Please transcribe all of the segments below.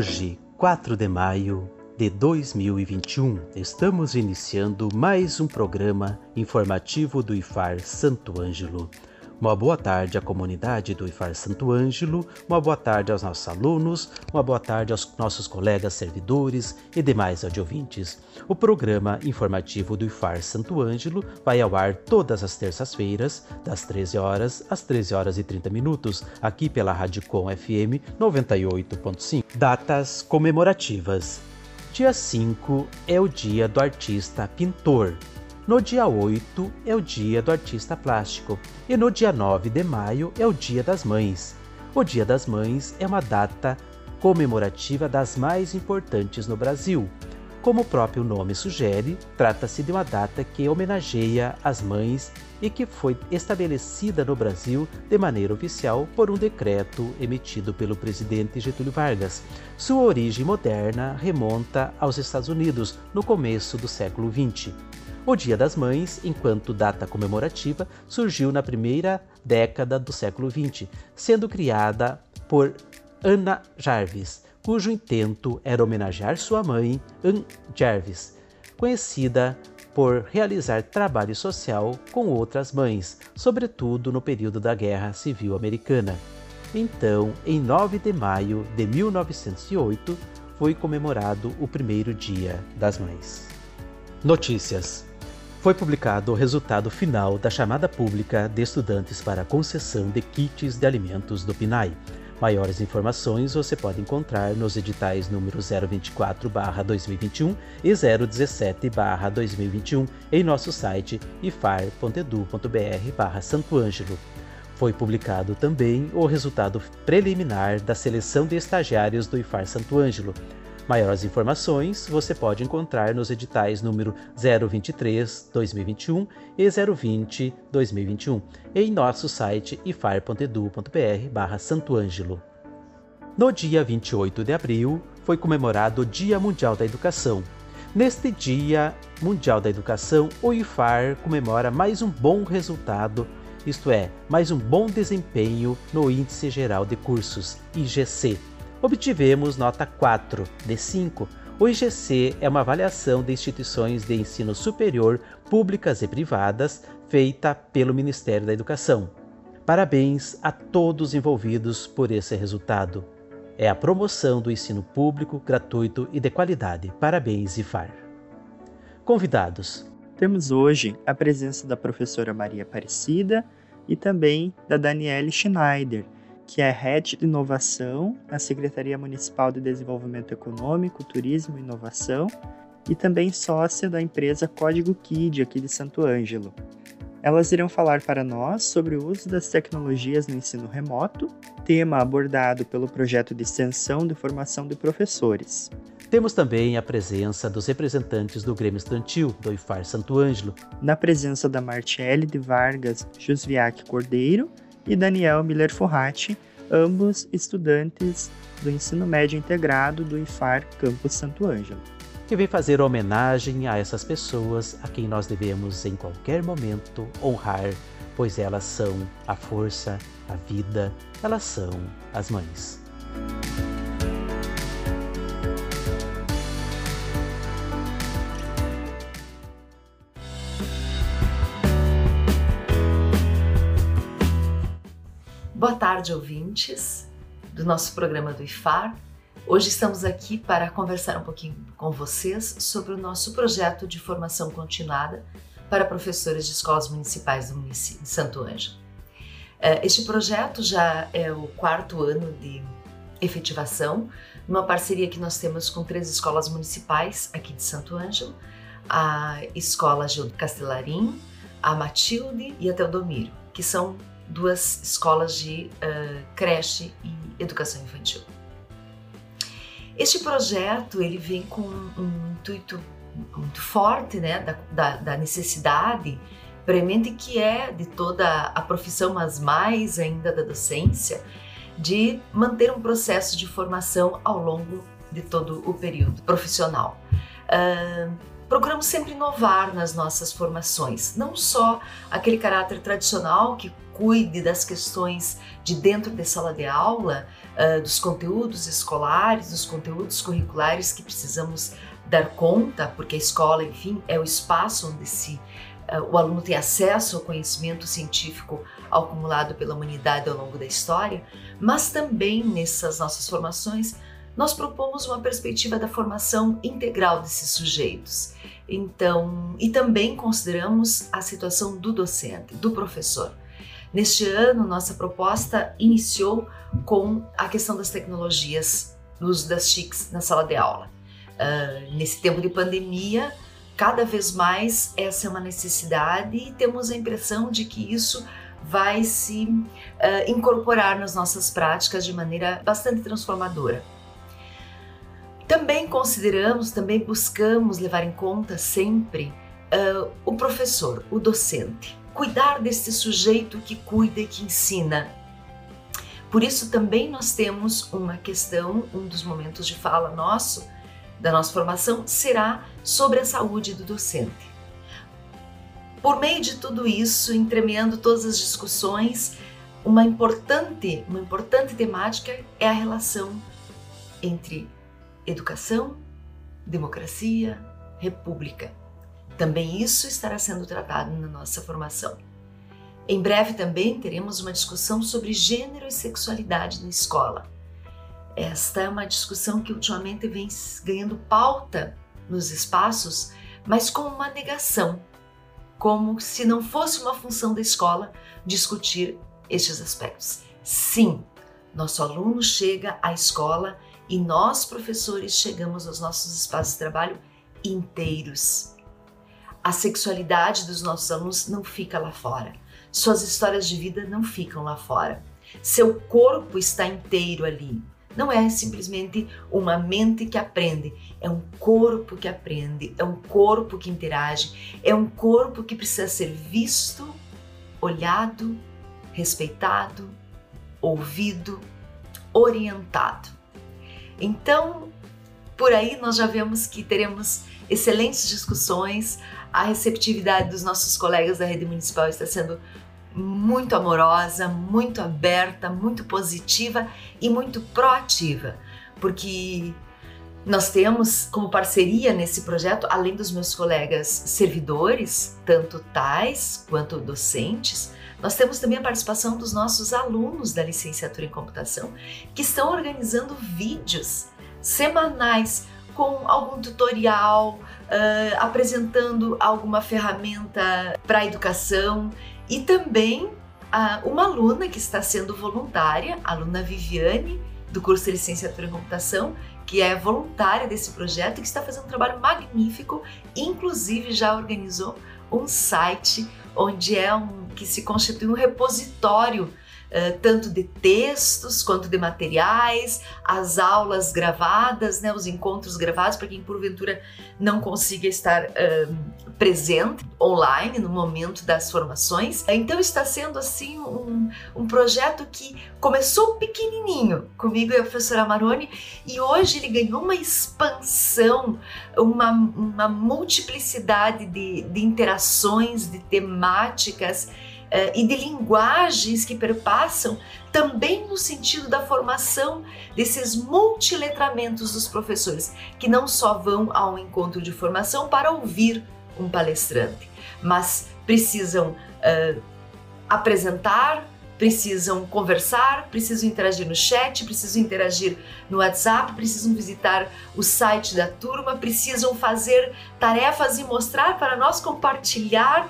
Hoje, 4 de maio de 2021, estamos iniciando mais um programa informativo do IFAR Santo Ângelo. Uma boa tarde à comunidade do IFAR Santo Ângelo, uma boa tarde aos nossos alunos, uma boa tarde aos nossos colegas servidores e demais audioventes. O programa informativo do IFAR Santo Ângelo vai ao ar todas as terças-feiras, das 13 horas às 13 horas e 30 minutos, aqui pela Rádio Com FM 98.5. Datas comemorativas. Dia 5 é o dia do artista pintor. No dia 8 é o dia do artista plástico e no dia 9 de maio é o Dia das Mães. O Dia das Mães é uma data comemorativa das mais importantes no Brasil. Como o próprio nome sugere, trata-se de uma data que homenageia as mães e que foi estabelecida no Brasil de maneira oficial por um decreto emitido pelo presidente Getúlio Vargas. Sua origem moderna remonta aos Estados Unidos no começo do século XX. O Dia das Mães, enquanto data comemorativa, surgiu na primeira década do século XX, sendo criada por Anna Jarvis, cujo intento era homenagear sua mãe, Anne Jarvis, conhecida por realizar trabalho social com outras mães, sobretudo no período da Guerra Civil Americana. Então, em 9 de maio de 1908, foi comemorado o primeiro Dia das Mães. Notícias foi publicado o resultado final da chamada pública de estudantes para concessão de kits de alimentos do PNAE. Maiores informações você pode encontrar nos editais número 024/2021 e 017/2021 em nosso site ifar.edu.br/santo Ângelo. Foi publicado também o resultado preliminar da seleção de estagiários do IFAR Santo Ângelo. Maiores informações você pode encontrar nos editais número 023-2021 e 020-2021 em nosso site ifar.edu.br Santo Ângelo. No dia 28 de abril foi comemorado o Dia Mundial da Educação. Neste Dia Mundial da Educação, o IFAR comemora mais um bom resultado, isto é, mais um bom desempenho no Índice Geral de Cursos, IGC, obtivemos nota 4 de 5. O IGC é uma avaliação de instituições de ensino superior, públicas e privadas, feita pelo Ministério da Educação. Parabéns a todos envolvidos por esse resultado. É a promoção do ensino público, gratuito e de qualidade. Parabéns, IFAR. Convidados. Temos hoje a presença da professora Maria Aparecida e também da Daniele Schneider, que é Head de Inovação na Secretaria Municipal de Desenvolvimento Econômico, Turismo e Inovação, e também sócia da empresa Código Kid aqui de Santo Ângelo. Elas irão falar para nós sobre o uso das tecnologias no ensino remoto, tema abordado pelo projeto de extensão de formação de professores. Temos também a presença dos representantes do Grêmio Estudantil, do IFAR Santo Ângelo. Na presença da Martiele de Vargas Jusviac Cordeiro e Daniel Miller Forrati, ambos estudantes do ensino médio integrado do IFAR Campus Santo Ângelo. Que vem fazer homenagem a essas pessoas a quem nós devemos em qualquer momento honrar, pois elas são a força, a vida, elas são as mães. Tarde, ouvintes do nosso programa do IFAR. Hoje estamos aqui para conversar um pouquinho com vocês sobre o nosso projeto de formação continuada para professores de escolas municipais do município de Santo Ângelo. É, este projeto já é o quarto ano de efetivação, numa parceria que nós temos com três escolas municipais aqui de Santo Ângelo, a Escola Gil Castelarim, a Matilde e a Teodomiro, que são duas escolas de uh, creche e educação infantil. Este projeto ele vem com um intuito muito forte né, da, da, da necessidade premente que é de toda a profissão, mas mais ainda da docência, de manter um processo de formação ao longo de todo o período profissional. Uh, procuramos sempre inovar nas nossas formações, não só aquele caráter tradicional que cuide das questões de dentro da sala de aula, uh, dos conteúdos escolares, dos conteúdos curriculares que precisamos dar conta, porque a escola, enfim, é o espaço onde se uh, o aluno tem acesso ao conhecimento científico acumulado pela humanidade ao longo da história, mas também nessas nossas formações nós propomos uma perspectiva da formação integral desses sujeitos. Então, e também consideramos a situação do docente, do professor. Neste ano, nossa proposta iniciou com a questão das tecnologias, do uso das TICs na sala de aula. Uh, nesse tempo de pandemia, cada vez mais essa é uma necessidade e temos a impressão de que isso vai se uh, incorporar nas nossas práticas de maneira bastante transformadora. Também consideramos, também buscamos levar em conta sempre uh, o professor, o docente, cuidar desse sujeito que cuida e que ensina. Por isso também nós temos uma questão, um dos momentos de fala nosso, da nossa formação, será sobre a saúde do docente. Por meio de tudo isso, entremeando todas as discussões, uma importante, uma importante temática é a relação entre educação, democracia, república. Também isso estará sendo tratado na nossa formação. Em breve também teremos uma discussão sobre gênero e sexualidade na escola. Esta é uma discussão que ultimamente vem ganhando pauta nos espaços, mas com uma negação, como se não fosse uma função da escola discutir estes aspectos. Sim, nosso aluno chega à escola e nós, professores, chegamos aos nossos espaços de trabalho inteiros. A sexualidade dos nossos alunos não fica lá fora. Suas histórias de vida não ficam lá fora. Seu corpo está inteiro ali. Não é simplesmente uma mente que aprende, é um corpo que aprende, é um corpo que interage, é um corpo que precisa ser visto, olhado, respeitado, ouvido, orientado. Então, por aí nós já vemos que teremos excelentes discussões, a receptividade dos nossos colegas da rede municipal está sendo muito amorosa, muito aberta, muito positiva e muito proativa, porque nós temos como parceria nesse projeto, além dos meus colegas servidores, tanto tais quanto docentes, nós temos também a participação dos nossos alunos da licenciatura em computação, que estão organizando vídeos semanais com algum tutorial, uh, apresentando alguma ferramenta para a educação e também uh, uma aluna que está sendo voluntária, a aluna Viviane, do curso de licenciatura em computação, que é voluntária desse projeto e que está fazendo um trabalho magnífico, inclusive já organizou um site onde é um que se constitui um repositório Uh, tanto de textos quanto de materiais, as aulas gravadas, né, os encontros gravados para quem porventura não consiga estar presente online no momento das formações. Então está sendo assim um, um projeto que começou pequenininho comigo e a professora Maroni e hoje ele ganhou uma expansão, uma, uma multiplicidade de, de interações, de temáticas uh, e de linguagens que perpassam também no sentido da formação desses multiletramentos dos professores, que não só vão a um encontro de formação para ouvir um palestrante, mas precisam uh, apresentar, precisam conversar, precisam interagir no chat, precisam interagir no WhatsApp, precisam visitar o site da turma, precisam fazer tarefas e mostrar para nós compartilhar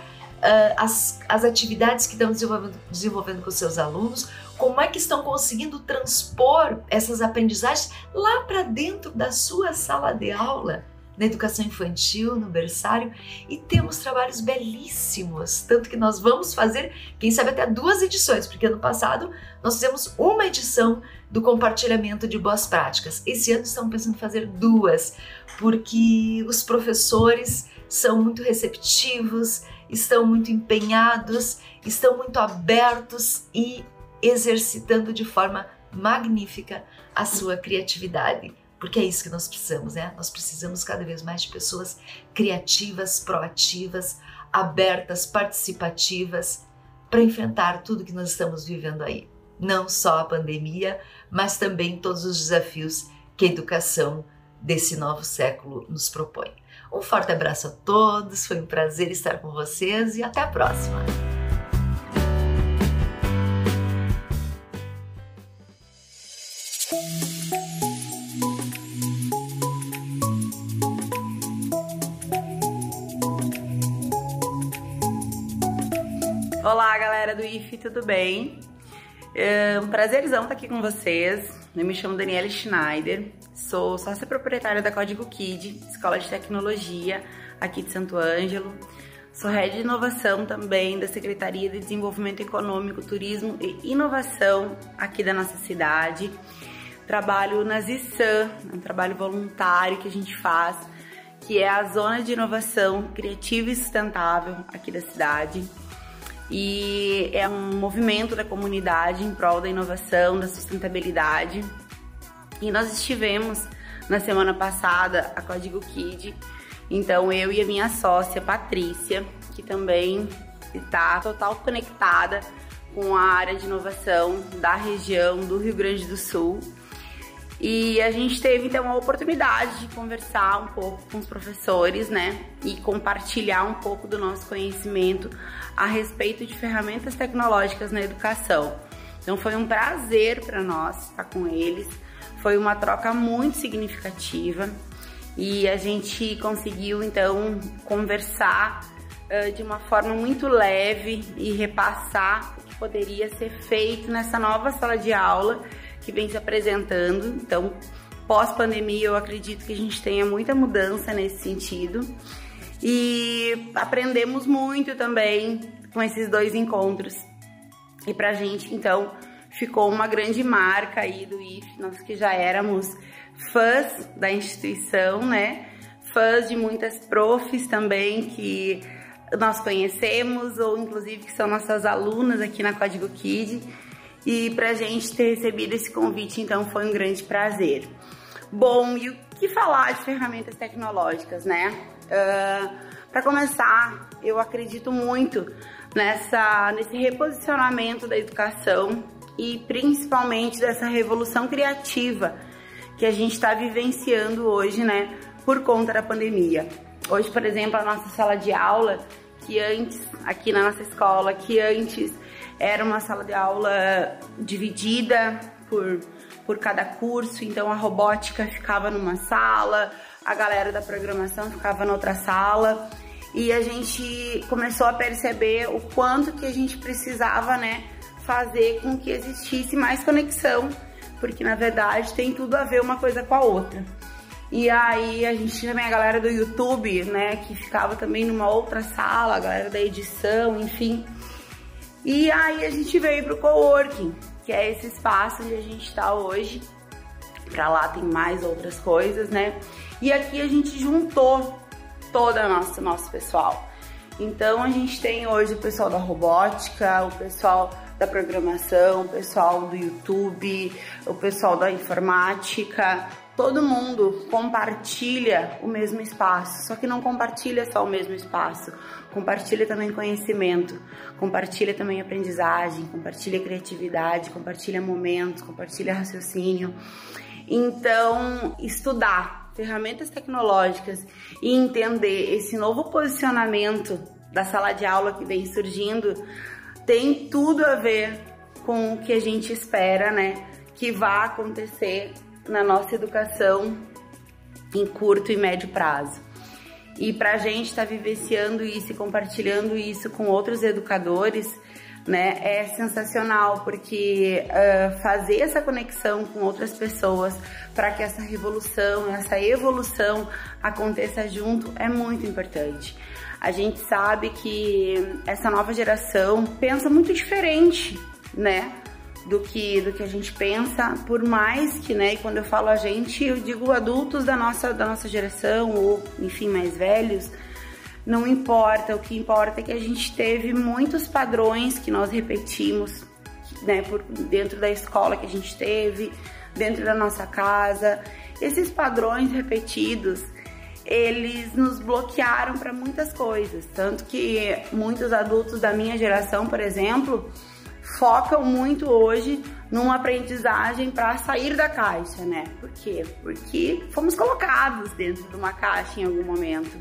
as, as atividades que estão desenvolvendo, desenvolvendo com seus alunos, como é que estão conseguindo transpor essas aprendizagens lá para dentro da sua sala de aula. na educação infantil, no berçário, e temos trabalhos belíssimos, tanto que nós vamos fazer, quem sabe até duas edições, porque ano passado nós fizemos uma edição do compartilhamento de boas práticas. Esse ano estamos pensando em fazer duas, porque os professores são muito receptivos, estão muito empenhados, estão muito abertos e exercitando de forma magnífica a sua criatividade. Porque é isso que nós precisamos, né? Nós precisamos cada vez mais de pessoas criativas, proativas, abertas, participativas para enfrentar tudo que nós estamos vivendo aí. Não só a pandemia, mas também todos os desafios que a educação desse novo século nos propõe. Um forte abraço a todos, foi um prazer estar com vocês e até a próxima! Olá, galera do IF, tudo bem? É um prazerzão estar aqui com vocês. Eu me chamo Daniela Schneider, sou sócia proprietária da Código Kid, Escola de Tecnologia aqui de Santo Ângelo. Sou head de inovação também da Secretaria de Desenvolvimento Econômico, Turismo e Inovação aqui da nossa cidade. Trabalho na ZISAM, um trabalho voluntário que a gente faz, que é a Zona de Inovação Criativa e Sustentável aqui da cidade e é um movimento da comunidade em prol da inovação, da sustentabilidade. E nós estivemos na semana passada a Código Kid, então eu e a minha sócia Patrícia, que também está total conectada com a área de inovação da região do Rio Grande do Sul. E a gente teve então a oportunidade de conversar um pouco com os professores, né, e compartilhar um pouco do nosso conhecimento a respeito de ferramentas tecnológicas na educação. Então foi um prazer para nós estar com eles. Foi uma troca muito significativa e a gente conseguiu então conversar uh, de uma forma muito leve e repassar o que poderia ser feito nessa nova sala de aula que vem se apresentando. Então, pós-pandemia, eu acredito que a gente tenha muita mudança nesse sentido. E aprendemos muito também com esses dois encontros. E pra gente, então, ficou uma grande marca aí do IF, nós que já éramos fãs da instituição, né? Fãs de muitas profs também que nós conhecemos, ou inclusive que são nossas alunas aqui na Código Kid. E pra gente ter recebido esse convite, então, foi um grande prazer. Bom, e o que falar de ferramentas tecnológicas, né? Uh, ah, para começar, eu acredito muito nessa, nesse reposicionamento da educação e principalmente dessa revolução criativa que a gente está vivenciando hoje, né, por conta da pandemia. Hoje, por exemplo, a nossa sala de aula, que antes, aqui na nossa escola, que antes era uma sala de aula dividida por, por cada curso, então a robótica ficava numa sala, a galera da programação ficava noutra sala e a gente começou a perceber o quanto que a gente precisava, né, fazer com que existisse mais conexão, porque na verdade tem tudo a ver uma coisa com a outra. E aí a gente também a galera do YouTube, né, que ficava também numa outra sala, a galera da edição, enfim. E aí a gente veio pro coworking, que é esse espaço onde a gente está hoje. Pra lá tem mais outras coisas, né? E aqui a gente juntou a nossa nosso pessoal. Então a gente tem hoje o pessoal da robótica, o pessoal da programação, o pessoal do YouTube, o pessoal da informática, todo mundo compartilha o mesmo espaço, só que não compartilha só o mesmo espaço, compartilha também conhecimento, compartilha também aprendizagem, compartilha criatividade, compartilha momentos, compartilha raciocínio. Então, estudar ferramentas tecnológicas e entender esse novo posicionamento da sala de aula que vem surgindo tem tudo a ver com o que a gente espera, né, que vá acontecer na nossa educação em curto e médio prazo. E para a gente estar tá vivenciando isso e compartilhando isso com outros educadores, né? É sensacional porque uh, fazer essa conexão com outras pessoas para que essa revolução, essa evolução aconteça junto é muito importante. A gente sabe que essa nova geração pensa muito diferente, né? Do que, do que a gente pensa, por mais que, né, e quando eu falo a gente, eu digo adultos da nossa, da nossa geração, ou enfim, mais velhos, não importa, o que importa é que a gente teve muitos padrões que nós repetimos, né, por dentro da escola que a gente teve, dentro da nossa casa. Esses padrões repetidos, eles nos bloquearam para muitas coisas, tanto que muitos adultos da minha geração, por exemplo, focam muito hoje numa aprendizagem para sair da caixa, né? Por quê? Porque fomos colocados dentro de uma caixa em algum momento.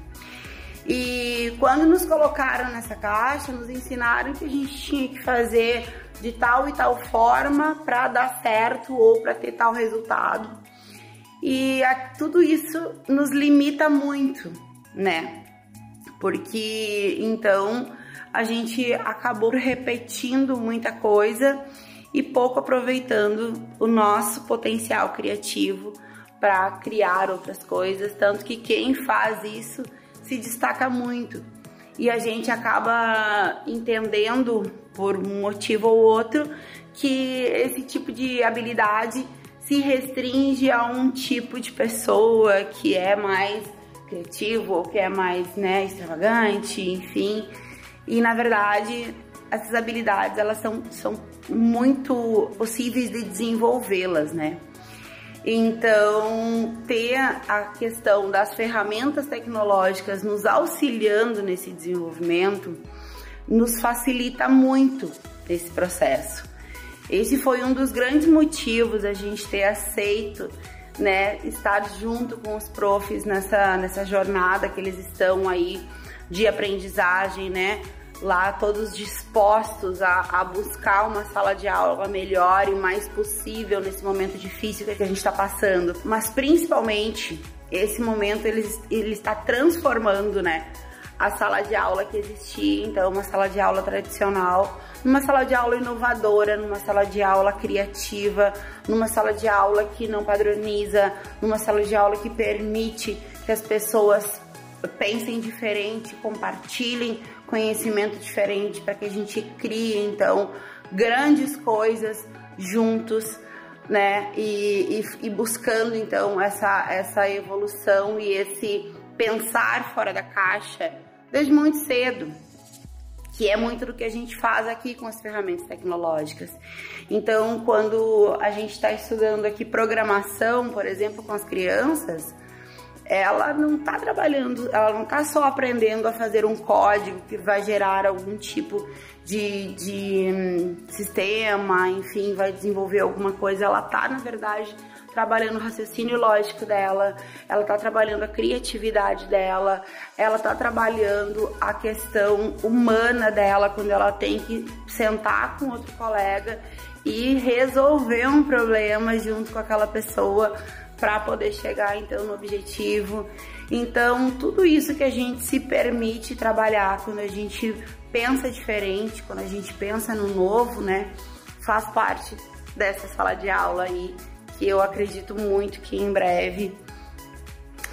E quando nos colocaram nessa caixa, nos ensinaram que a gente tinha que fazer de tal e tal forma para dar certo ou para ter tal resultado. E a, tudo isso nos limita muito, né? Porque então a gente acabou repetindo muita coisa e pouco aproveitando o nosso potencial criativo para criar outras coisas, tanto que quem faz isso se destaca muito. E a gente acaba entendendo, por um motivo ou outro, que esse tipo de habilidade se restringe a um tipo de pessoa que é mais criativo ou que é mais né, extravagante, enfim. E na verdade, essas habilidades elas são, são muito possíveis de desenvolvê-las, né? Então, ter a questão das ferramentas tecnológicas nos auxiliando nesse desenvolvimento nos facilita muito esse processo. Esse foi um dos grandes motivos a gente ter aceito, né, estar junto com os profs nessa, nessa jornada que eles estão aí de aprendizagem, né, lá todos dispostos a, a, buscar uma sala de aula melhor e mais possível nesse momento difícil que a gente está passando. Mas principalmente esse momento ele, ele está transformando, né? A sala de aula que existia, então uma sala de aula tradicional, numa sala de aula inovadora, numa sala de aula criativa, numa sala de aula que não padroniza, numa sala de aula que permite que as pessoas pensem diferente, compartilhem conhecimento diferente, para que a gente crie então grandes coisas juntos, né? E, e, e, buscando então essa, essa evolução e esse pensar fora da caixa desde muito cedo, que é muito do que a gente faz aqui com as ferramentas tecnológicas. Então, quando a gente está estudando aqui programação, por exemplo, com as crianças, ela não está trabalhando, ela não está só aprendendo a fazer um código que vai gerar algum tipo de, de hum, sistema, enfim, vai desenvolver alguma coisa. Ela está, na verdade, trabalhando o raciocínio lógico dela, ela está trabalhando a criatividade dela, ela está trabalhando a questão humana dela quando ela tem que sentar com outro colega e resolver um problema junto com aquela pessoa para poder chegar então no objetivo. Então, tudo isso que a gente se permite trabalhar quando a gente pensa diferente, quando a gente pensa no novo, né, faz parte dessa sala de aula aí, que eu acredito muito que em breve,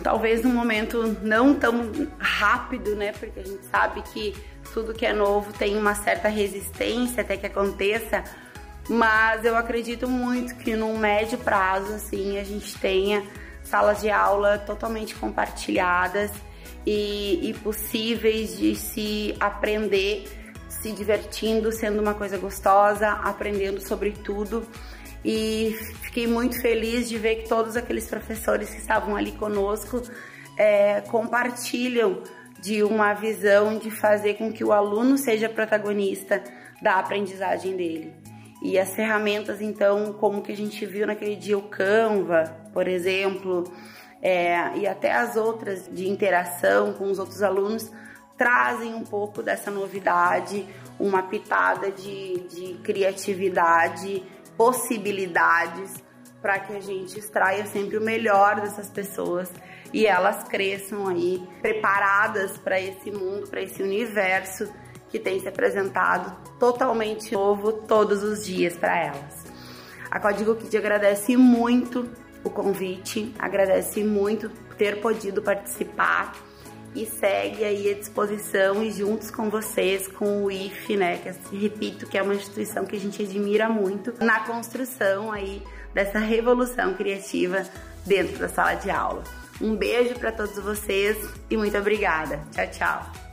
talvez num momento não tão rápido, né, porque a gente sabe que tudo que é novo tem uma certa resistência até que aconteça, mas eu acredito muito que num médio prazo, assim, a gente tenha salas de aula totalmente compartilhadas e, e possíveis de se aprender, se divertindo, sendo uma coisa gostosa, aprendendo sobre tudo. E fiquei muito feliz de ver que todos aqueles professores que estavam ali conosco é, compartilham de uma visão de fazer com que o aluno seja protagonista da aprendizagem dele. E as ferramentas, então, como que a gente viu naquele dia o Canva, por exemplo, é, e até as outras de interação com os outros alunos, trazem um pouco dessa novidade, uma pitada de, de criatividade, possibilidades para que a gente extraia sempre o melhor dessas pessoas e elas cresçam aí preparadas para esse mundo, para esse universo que tem se apresentado totalmente novo todos os dias para elas. A Código Kid agradece muito o convite, agradece muito ter podido participar e segue aí à disposição e juntos com vocês, com o IF, né, que repito que é uma instituição que a gente admira muito na construção aí dessa revolução criativa dentro da sala de aula. Um beijo para todos vocês e muito obrigada. Tchau, tchau.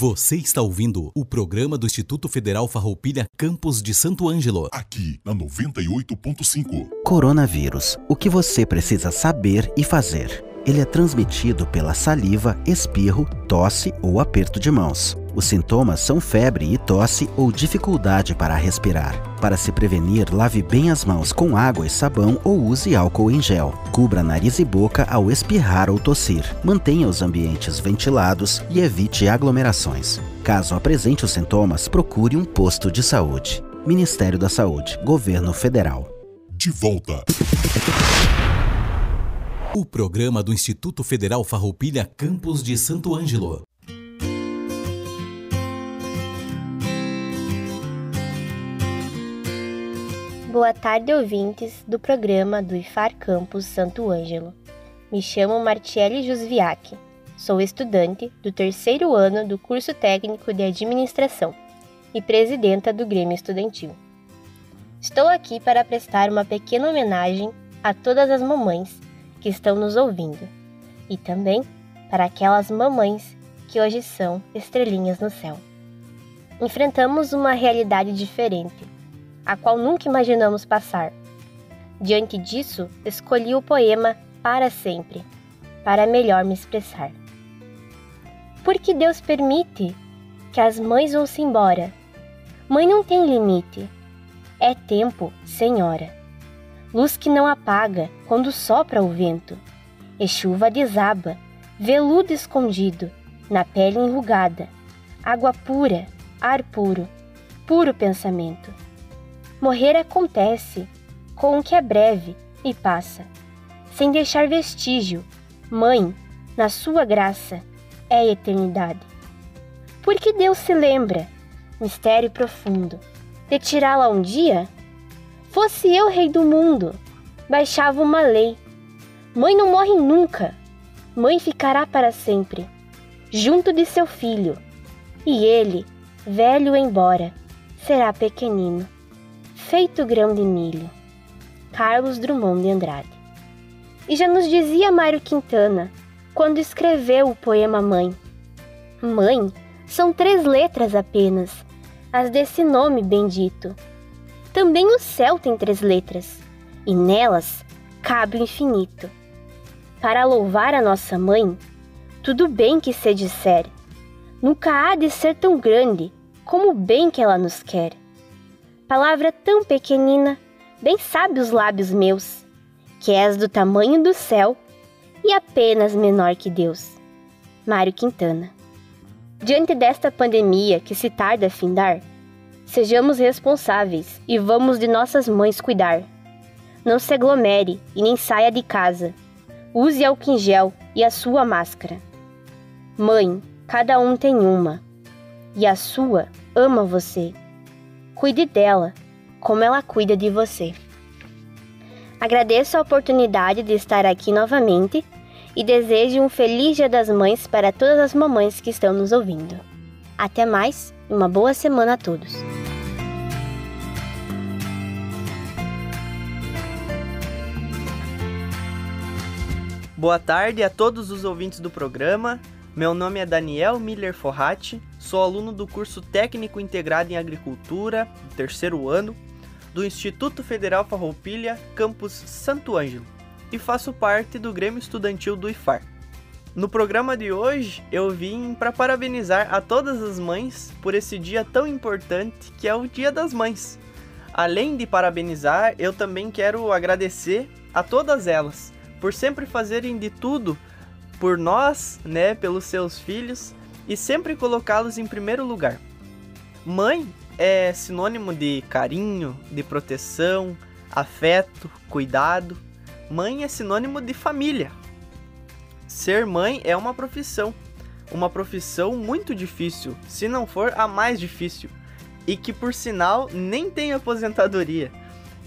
Você está ouvindo o programa do Instituto Federal Farroupilha Campos de Santo Ângelo. Aqui na 98.5. Coronavírus. O que você precisa saber e fazer? Ele é transmitido pela saliva, espirro, tosse ou aperto de mãos. Os sintomas são febre e tosse ou dificuldade para respirar. Para se prevenir, lave bem as mãos com água e sabão ou use álcool em gel. Cubra nariz e boca ao espirrar ou tossir. Mantenha os ambientes ventilados e evite aglomerações. Caso apresente os sintomas, procure um posto de saúde. Ministério da Saúde, Governo Federal. De volta. O programa do Instituto Federal Farroupilha Campos de Santo Ângelo. Boa tarde, ouvintes do programa do IFAR Campus Santo Ângelo. Me chamo Martiele Jusviak. Sou estudante do terceiro ano do curso técnico de administração e presidenta do Grêmio Estudantil. Estou aqui para prestar uma pequena homenagem a todas as mamães que estão nos ouvindo e também para aquelas mamães que hoje são estrelinhas no céu. Enfrentamos uma realidade diferente a qual nunca imaginamos passar. Diante disso, escolhi o poema Para Sempre, para melhor me expressar. Porque Deus permite que as mães vão-se embora. Mãe não tem limite, é tempo, senhora. Luz que não apaga quando sopra o vento, e chuva desaba, veludo escondido, na pele enrugada, água pura, ar puro, puro pensamento. Morrer acontece com o que é breve e passa, sem deixar vestígio. Mãe, na sua graça, é eternidade. Porque Deus se lembra, mistério profundo, de tirá-la um dia? Fosse eu rei do mundo, baixava uma lei. Mãe não morre nunca, mãe ficará para sempre, junto de seu filho, e ele, velho embora, será pequenino feito grão de milho. Carlos Drummond de Andrade. E já nos dizia Mário Quintana, quando escreveu o poema Mãe. Mãe são três letras apenas, as desse nome bendito. Também o céu tem três letras, e nelas cabe o infinito. Para louvar a nossa mãe, tudo bem que se disser, nunca há de ser tão grande como o bem que ela nos quer palavra tão pequenina, bem sabe os lábios meus, que és do tamanho do céu e apenas menor que Deus. Mário Quintana. Diante desta pandemia que se tarda a findar, sejamos responsáveis e vamos de nossas mães cuidar. Não se aglomere e nem saia de casa. Use álcool em gel e a sua máscara. Mãe, cada um tem uma, e a sua ama você. Cuide dela, como ela cuida de você. Agradeço a oportunidade de estar aqui novamente e desejo um feliz Dia das Mães para todas as mamães que estão nos ouvindo. Até mais e uma boa semana a todos. Boa tarde a todos os ouvintes do programa. Meu nome é Daniel Miller Forratti, sou aluno do curso Técnico Integrado em Agricultura, terceiro ano, do Instituto Federal Farroupilha, campus Santo Ângelo, e faço parte do Grêmio Estudantil do IFAR. No programa de hoje, eu vim para parabenizar a todas as mães por esse dia tão importante que é o Dia das Mães. Além de parabenizar, eu também quero agradecer a todas elas por sempre fazerem de tudo por nós, né, pelos seus filhos e sempre colocá-los em primeiro lugar. Mãe é sinônimo de carinho, de proteção, afeto, cuidado. Mãe é sinônimo de família. Ser mãe é uma profissão, uma profissão muito difícil, se não for a mais difícil, e que por sinal nem tem aposentadoria.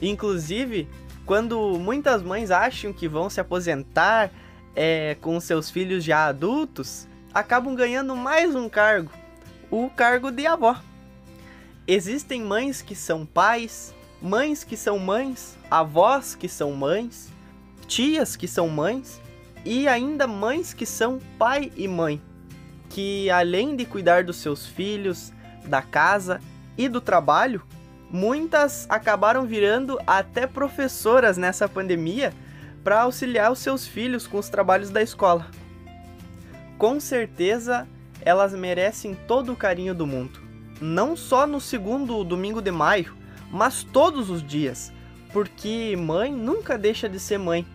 Inclusive, quando muitas mães acham que vão se aposentar é, com seus filhos já adultos, acabam ganhando mais um cargo, o cargo de avó. Existem mães que são pais, mães que são mães, avós que são mães, tias que são mães e ainda mães que são pai e mãe, que além de cuidar dos seus filhos, da casa e do trabalho, muitas acabaram virando até professoras nessa pandemia para auxiliar os seus filhos com os trabalhos da escola. Com certeza, elas merecem todo o carinho do mundo, não só no segundo domingo de maio, mas todos os dias, porque mãe nunca deixa de ser mãe.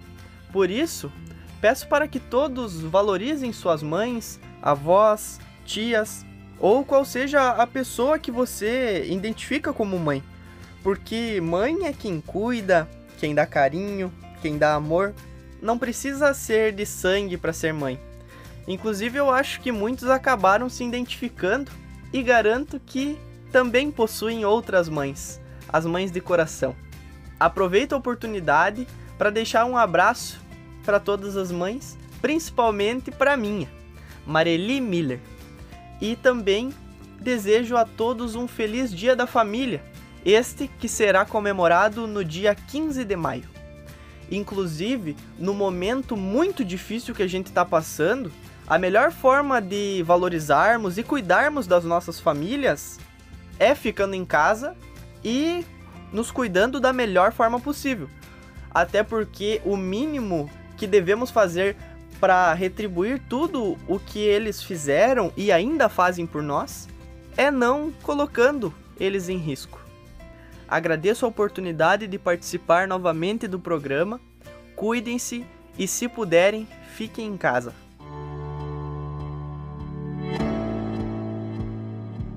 Por isso, peço para que todos valorizem suas mães, avós, tias ou qual seja a pessoa que você identifica como mãe. Porque mãe é quem cuida, quem dá carinho, quem dá amor. Não precisa ser de sangue para ser mãe. Inclusive, eu acho que muitos acabaram se identificando e garanto que também possuem outras mães, as mães de coração. Aproveito a oportunidade para deixar um abraço para todas as mães, principalmente para minha, Mareli Miller. E também desejo a todos um feliz Dia da Família, este que será comemorado no dia 15 de maio. Inclusive, no momento muito difícil que a gente está passando, a melhor forma de valorizarmos e cuidarmos das nossas famílias é ficando em casa e nos cuidando da melhor forma possível. Até porque o mínimo que devemos fazer para retribuir tudo o que eles fizeram e ainda fazem por nós é não colocando eles em risco. Agradeço a oportunidade de participar novamente do programa. Cuidem-se e, se puderem, fiquem em casa.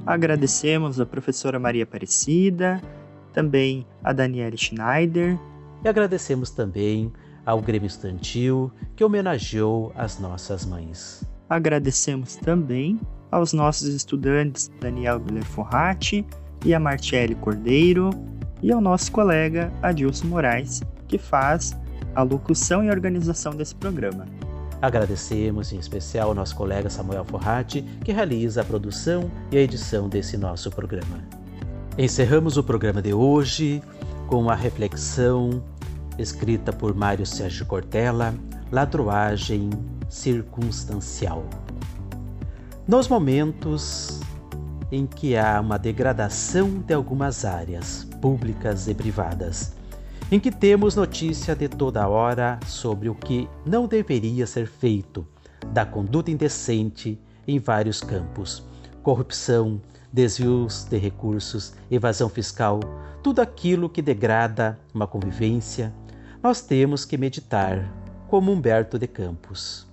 Agradecemos a professora Maria Aparecida, também a Daniela Schneider. E agradecemos também ao Grêmio Estantil, que homenageou as nossas mães. Agradecemos também aos nossos estudantes Daniel Guilherme Forratti e a Martiele Cordeiro, e ao nosso colega Adilson Moraes, que faz a locução e organização desse programa. Agradecemos em especial ao nosso colega Samuel Forratti, que realiza a produção e a edição desse nosso programa. Encerramos o programa de hoje com a reflexão escrita por Mário Sérgio Cortella, Ladroagem Circunstancial. Nos momentos em que há uma degradação de algumas áreas, públicas e privadas, em que temos notícia de toda hora sobre o que não deveria ser feito, da conduta indecente em vários campos, corrupção, desvios de recursos, evasão fiscal, tudo aquilo que degrada uma convivência, nós temos que meditar como Humberto de Campos.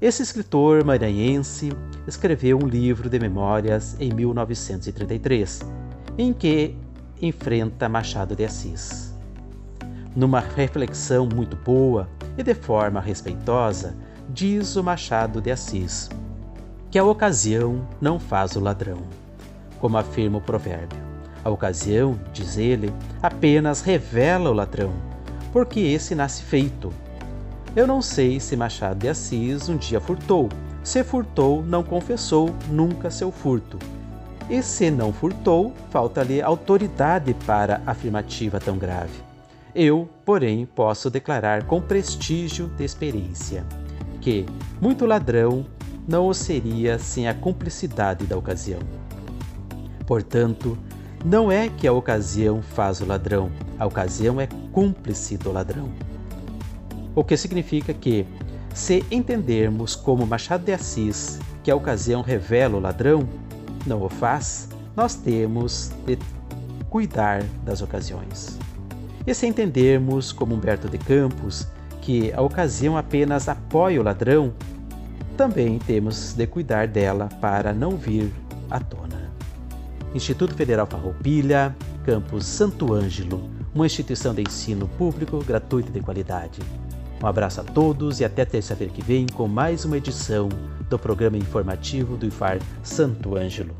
Esse escritor maranhense escreveu um livro de memórias em 1933, em que enfrenta Machado de Assis. Numa reflexão muito boa e de forma respeitosa, diz o Machado de Assis que a ocasião não faz o ladrão, como afirma o provérbio. A ocasião, diz ele, apenas revela o ladrão, porque esse nasce feito. Eu não sei se Machado de Assis um dia furtou. Se furtou, não confessou nunca seu furto. E se não furtou, falta-lhe autoridade para afirmativa tão grave. Eu, porém, posso declarar com prestígio de experiência que muito ladrão não o seria sem a cumplicidade da ocasião. Portanto, não é que a ocasião faz o ladrão, a ocasião é cúmplice do ladrão. O que significa que, se entendermos como Machado de Assis que a ocasião revela o ladrão, não o faz, nós temos de cuidar das ocasiões. E se entendermos como Humberto de Campos que a ocasião apenas apoia o ladrão, também temos de cuidar dela para não vir à tona. Instituto Federal Farroupilha, Campus Santo Ângelo, uma instituição de ensino público gratuito e de qualidade. Um abraço a todos e até terça-feira que vem com mais uma edição do programa informativo do IFAR Santo Ângelo.